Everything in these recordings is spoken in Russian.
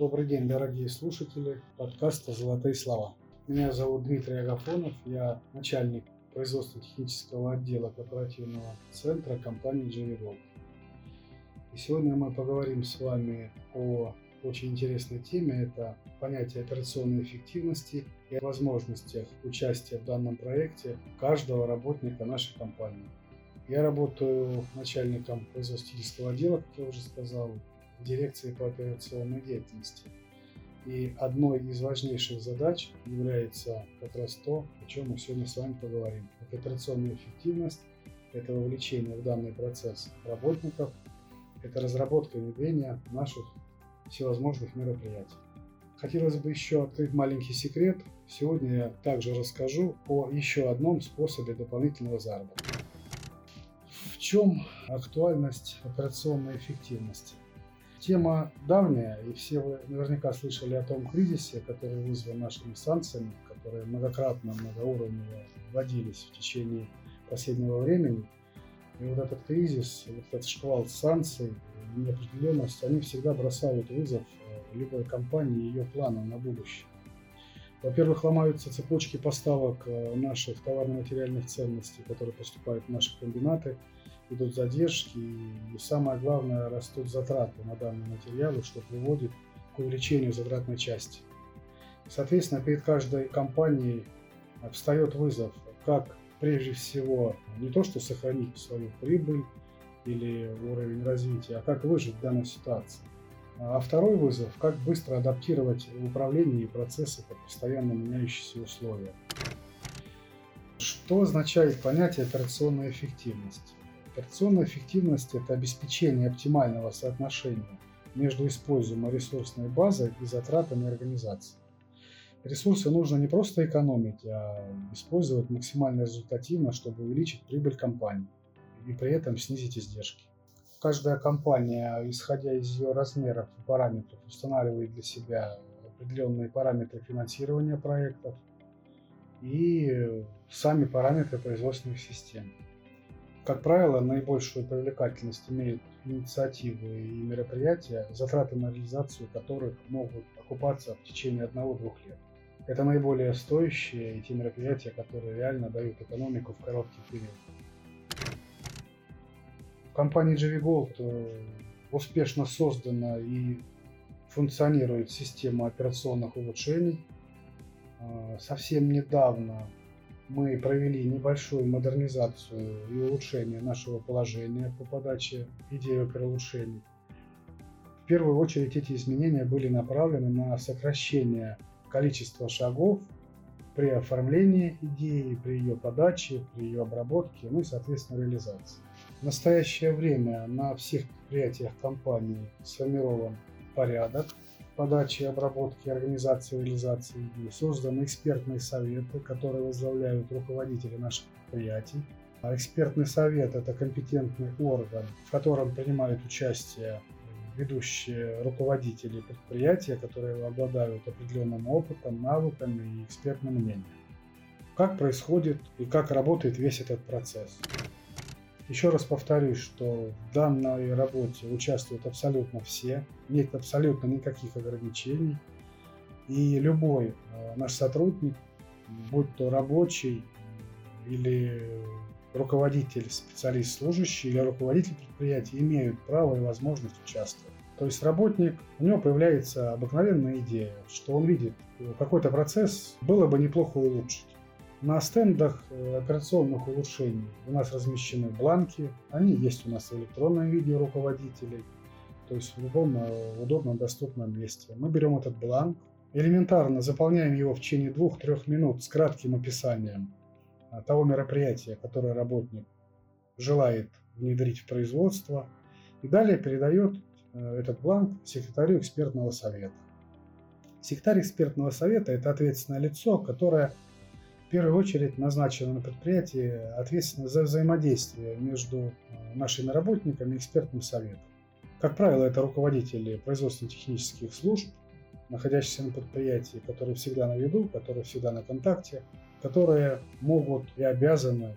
Добрый день, дорогие слушатели подкаста «Золотые слова». Меня зовут Дмитрий Агафонов, я начальник производственно-технического отдела корпоративного центра компании JVGold. И сегодня мы поговорим с вами о очень интересной теме. Это понятие операционной эффективности и о возможностях участия в данном проекте каждого работника нашей компании. Я работаю начальником производительского отдела, как я уже сказал, дирекции по операционной деятельности. И одной из важнейших задач является как раз то, о чем мы сегодня с вами поговорим. Это операционная эффективность, это вовлечение в данный процесс работников, это разработка и внедрение наших всевозможных мероприятий. Хотелось бы еще открыть маленький секрет. Сегодня я также расскажу о еще одном способе дополнительного заработка. В чем актуальность операционной эффективности? Тема давняя, и все вы наверняка слышали о том кризисе, который вызван нашими санкциями, которые многократно, многоуровнево вводились в течение последнего времени. И вот этот кризис, вот этот шквал санкций, неопределенность, они всегда бросают вызов э, любой компании и ее планам на будущее. Во-первых, ломаются цепочки поставок э, наших товарно-материальных ценностей, которые поступают в наши комбинаты – идут задержки, и самое главное, растут затраты на данные материалы, что приводит к увеличению затратной части. Соответственно, перед каждой компанией встает вызов, как прежде всего не то, что сохранить свою прибыль или уровень развития, а как выжить в данной ситуации. А второй вызов – как быстро адаптировать управление и процессы под постоянно меняющиеся условия. Что означает понятие операционная эффективность? Операционная эффективность – это обеспечение оптимального соотношения между используемой ресурсной базой и затратами организации. Ресурсы нужно не просто экономить, а использовать максимально результативно, чтобы увеличить прибыль компании и при этом снизить издержки. Каждая компания, исходя из ее размеров и параметров, устанавливает для себя определенные параметры финансирования проектов и сами параметры производственных систем. Как правило, наибольшую привлекательность имеют инициативы и мероприятия, затраты на реализацию которых могут окупаться в течение одного-двух лет. Это наиболее стоящие и те мероприятия, которые реально дают экономику в короткий период. В компании Gold э, успешно создана и функционирует система операционных улучшений. Э, совсем недавно мы провели небольшую модернизацию и улучшение нашего положения по подаче идей улучшений. В первую очередь эти изменения были направлены на сокращение количества шагов при оформлении идеи, при ее подаче, при ее обработке, ну и, соответственно, реализации. В настоящее время на всех предприятиях компании сформирован порядок подачи, обработки, организации, реализации идей. Созданы экспертные советы, которые возглавляют руководители наших предприятий. А экспертный совет – это компетентный орган, в котором принимают участие ведущие руководители предприятия, которые обладают определенным опытом, навыками и экспертным мнением. Как происходит и как работает весь этот процесс? Еще раз повторюсь, что в данной работе участвуют абсолютно все, нет абсолютно никаких ограничений. И любой э, наш сотрудник, будь то рабочий или руководитель, специалист, служащий или руководитель предприятия, имеют право и возможность участвовать. То есть работник, у него появляется обыкновенная идея, что он видит какой-то процесс, было бы неплохо улучшить. На стендах э, операционных улучшений у нас размещены бланки. Они есть у нас в электронном виде руководителей, то есть в любом э, удобном, доступном месте. Мы берем этот бланк, элементарно заполняем его в течение 2-3 минут с кратким описанием э, того мероприятия, которое работник желает внедрить в производство, и далее передает этот бланк секретарю экспертного совета. Секретарь экспертного совета – это ответственное лицо, которое в первую очередь назначена на предприятии ответственность за взаимодействие между э, нашими работниками и экспертным советом. Как правило, это руководители производственно-технических служб, находящиеся на предприятии, которые всегда на виду, которые всегда на контакте, которые могут и обязаны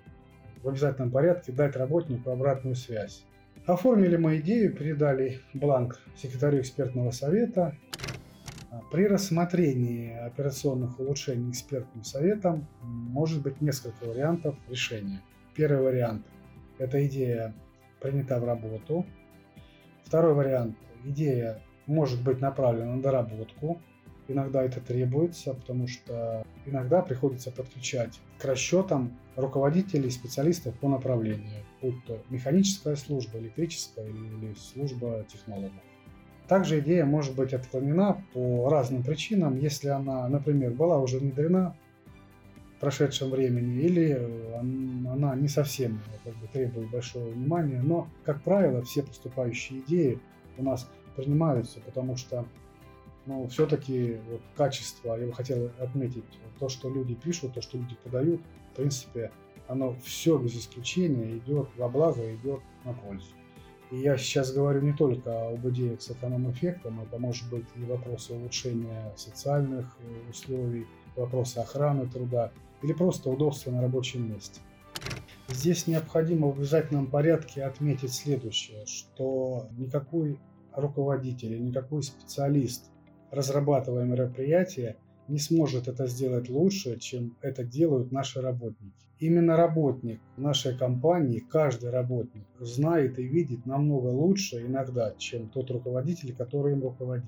в обязательном порядке дать работнику обратную связь. Оформили мы идею, передали бланк секретарю экспертного совета. При рассмотрении операционных улучшений экспертным советом может быть несколько вариантов решения. Первый вариант – это идея принята в работу. Второй вариант – идея может быть направлена на доработку. Иногда это требуется, потому что иногда приходится подключать к расчетам руководителей, специалистов по направлению, будь то механическая служба, электрическая или служба технологов. Также идея может быть отклонена по разным причинам, если она, например, была уже внедрена в прошедшем времени или она не совсем как бы, требует большого внимания. Но, как правило, все поступающие идеи у нас принимаются, потому что ну, все-таки вот, качество, я бы хотел отметить, то, что люди пишут, то, что люди подают, в принципе, оно все без исключения идет во благо, идет на пользу. И я сейчас говорю не только об идеях с эконом-эффектом, это может быть и вопросы улучшения социальных э, условий, вопросы охраны труда или просто удобства на рабочем месте. Здесь необходимо в обязательном порядке отметить следующее, что никакой руководитель, никакой специалист, разрабатывая мероприятие, не сможет это сделать лучше, чем это делают наши работники. Именно работник нашей компании, каждый работник, знает и видит намного лучше иногда, чем тот руководитель, который им руководит.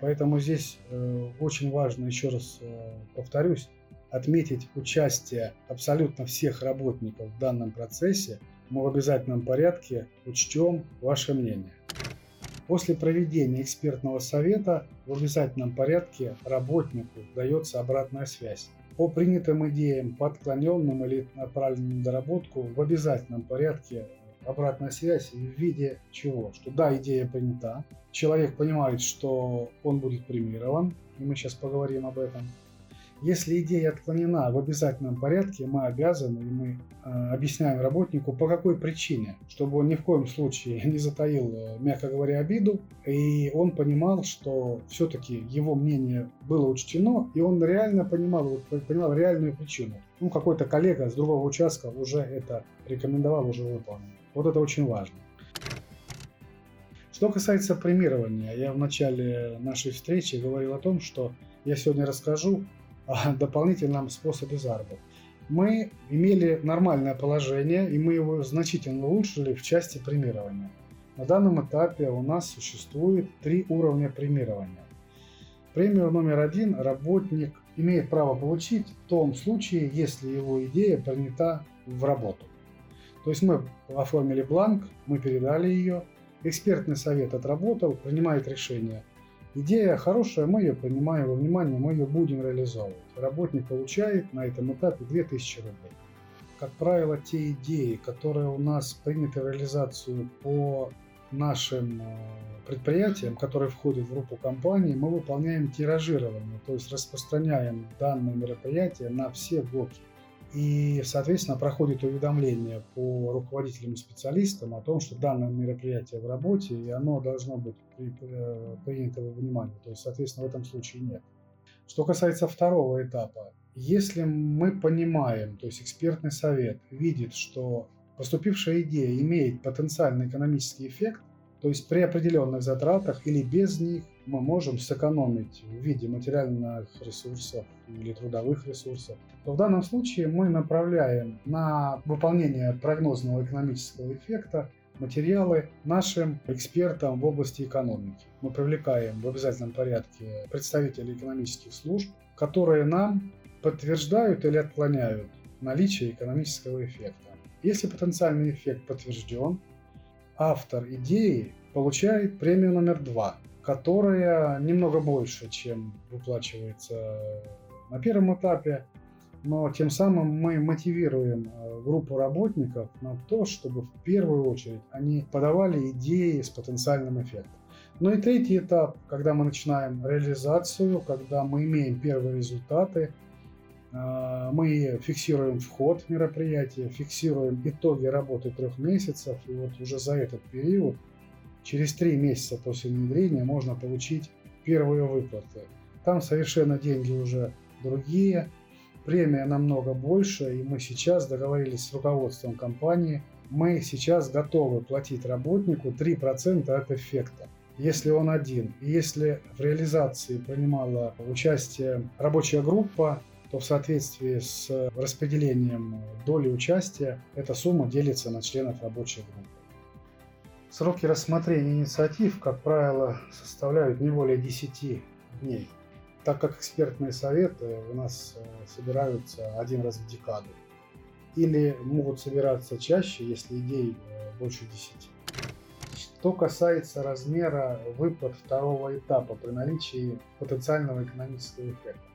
Поэтому здесь э, очень важно, еще раз э, повторюсь, отметить участие абсолютно всех работников в данном процессе. Мы в обязательном порядке учтем ваше мнение. После проведения экспертного совета в обязательном порядке работнику дается обратная связь. По принятым идеям, по отклоненным или направленным на доработку в обязательном порядке обратная связь в виде чего? Что да, идея принята, человек понимает, что он будет премирован, и мы сейчас поговорим об этом. Если идея отклонена в обязательном порядке, мы обязаны, и мы э, объясняем работнику, по какой причине, чтобы он ни в коем случае не затаил, э, мягко говоря, обиду, и он понимал, что все-таки его мнение было учтено, и он реально понимал, понимал реальную причину. Ну, какой-то коллега с другого участка уже это рекомендовал, уже выполнил. Вот это очень важно. Что касается премирования, я в начале нашей встречи говорил о том, что я сегодня расскажу дополнительном способе заработка. Мы имели нормальное положение, и мы его значительно улучшили в части премирования. На данном этапе у нас существует три уровня премирования. Премию номер один работник имеет право получить в том случае, если его идея принята в работу. То есть мы оформили бланк, мы передали ее, экспертный совет отработал, принимает решение – Идея хорошая, мы ее принимаем во внимание, мы ее будем реализовывать. Работник получает на этом этапе 2000 рублей. Как правило, те идеи, которые у нас приняты в реализацию по нашим э, предприятиям, которые входят в группу компаний, мы выполняем тиражирование, то есть распространяем данное мероприятие на все блоки. И, соответственно, проходит уведомление по руководителям и специалистам о том, что данное мероприятие в работе, и оно должно быть э, принято во внимание. То есть, соответственно, в этом случае нет. Что касается второго этапа, если мы понимаем, то есть экспертный совет видит, что поступившая идея имеет потенциальный экономический эффект, то есть при определенных затратах или без них мы можем сэкономить в виде материальных ресурсов или трудовых ресурсов, то в данном случае мы направляем на выполнение прогнозного экономического эффекта материалы нашим экспертам в области экономики. Мы привлекаем в обязательном порядке представителей экономических служб, которые нам подтверждают или отклоняют наличие экономического эффекта. Если потенциальный эффект подтвержден, автор идеи получает премию номер два – которая немного больше, чем выплачивается на первом этапе, но тем самым мы мотивируем э, группу работников на то, чтобы в первую очередь они подавали идеи с потенциальным эффектом. Ну и третий этап, когда мы начинаем реализацию, когда мы имеем первые результаты, э, мы фиксируем вход в мероприятие, фиксируем итоги работы трех месяцев, и вот уже за этот период Через три месяца после внедрения можно получить первые выплаты. Там совершенно деньги уже другие, премия намного больше, и мы сейчас договорились с руководством компании, мы сейчас готовы платить работнику 3% от эффекта. если он один, и если в реализации принимала участие рабочая группа, то в соответствии с распределением доли участия эта сумма делится на членов рабочей группы. Сроки рассмотрения инициатив, как правило, составляют не более 10 дней, так как экспертные советы у нас э, собираются один раз в декаду. Или могут собираться чаще, если идей э, больше 10. Что касается размера выплат второго этапа при наличии потенциального экономического эффекта.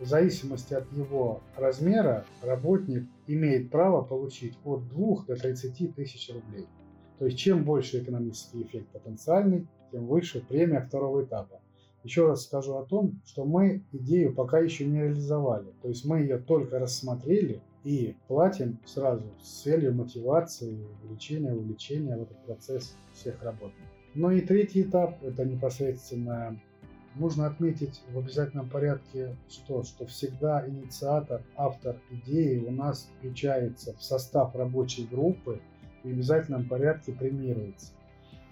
В зависимости от его размера работник имеет право получить от 2 до 30 тысяч рублей. То есть чем больше экономический эффект потенциальный, тем выше премия второго этапа. Еще раз скажу о том, что мы идею пока еще не реализовали. То есть мы ее только рассмотрели и платим сразу с целью мотивации, увеличения, увеличения в этот процесс всех работников. Ну и третий этап – это непосредственно Нужно отметить в обязательном порядке, что, что всегда инициатор, автор идеи у нас включается в состав рабочей группы в обязательном порядке премируется.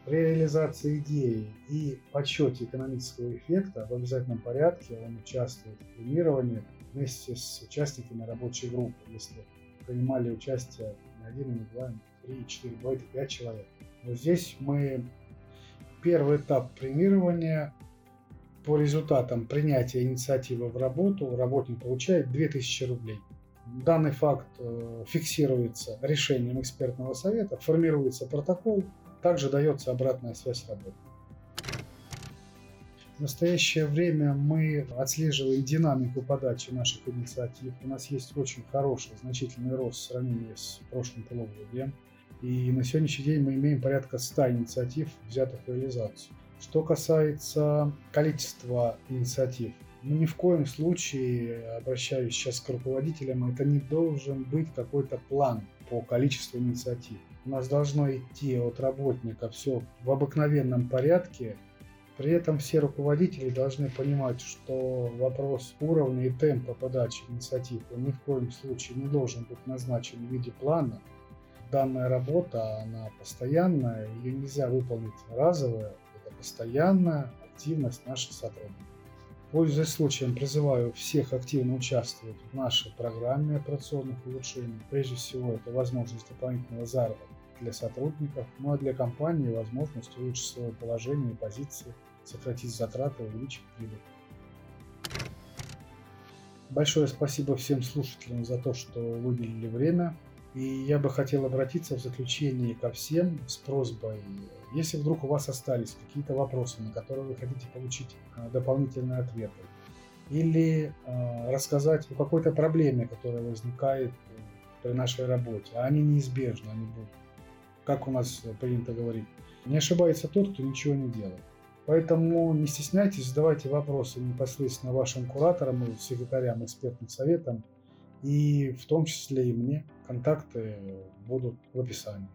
При реализации идеи и подсчете экономического эффекта в обязательном порядке он участвует в премировании вместе с участниками рабочей группы, если принимали участие не один, не два, не три, четыре, бывает и пять человек. Но здесь мы первый этап премирования по результатам принятия инициативы в работу работник получает 2000 рублей. Данный факт э, фиксируется решением экспертного совета, формируется протокол, также дается обратная связь работы. В настоящее время мы отслеживаем динамику подачи наших инициатив. У нас есть очень хороший, значительный рост в сравнении с прошлым полугодием. И на сегодняшний день мы имеем порядка 100 инициатив, взятых в реализацию. Что касается количества инициатив, ни в коем случае, обращаюсь сейчас к руководителям, это не должен быть какой-то план по количеству инициатив. У нас должно идти от работника все в обыкновенном порядке. При этом все руководители должны понимать, что вопрос уровня и темпа подачи инициатив ни в коем случае не должен быть назначен в виде плана. Данная работа, она постоянная, ее нельзя выполнить разово, постоянная активность наших сотрудников. Пользуясь случаем, призываю всех активно участвовать в нашей программе операционных улучшений. Прежде всего, это возможность дополнительного заработка для сотрудников, ну а для компании возможность улучшить свое положение и позиции, сократить затраты, увеличить прибыль. Большое спасибо всем слушателям за то, что выделили время. И я бы хотел обратиться в заключение ко всем с просьбой если вдруг у вас остались какие-то вопросы, на которые вы хотите получить а, дополнительные ответы, или э, рассказать о какой-то проблеме, которая возникает при нашей работе, а они неизбежны, они будут, как у нас принято говорить, не ошибается тот, кто ничего не делает. Поэтому не стесняйтесь, задавайте вопросы непосредственно вашим кураторам и секретарям экспертным советам, и в том числе и мне. Контакты будут в описании.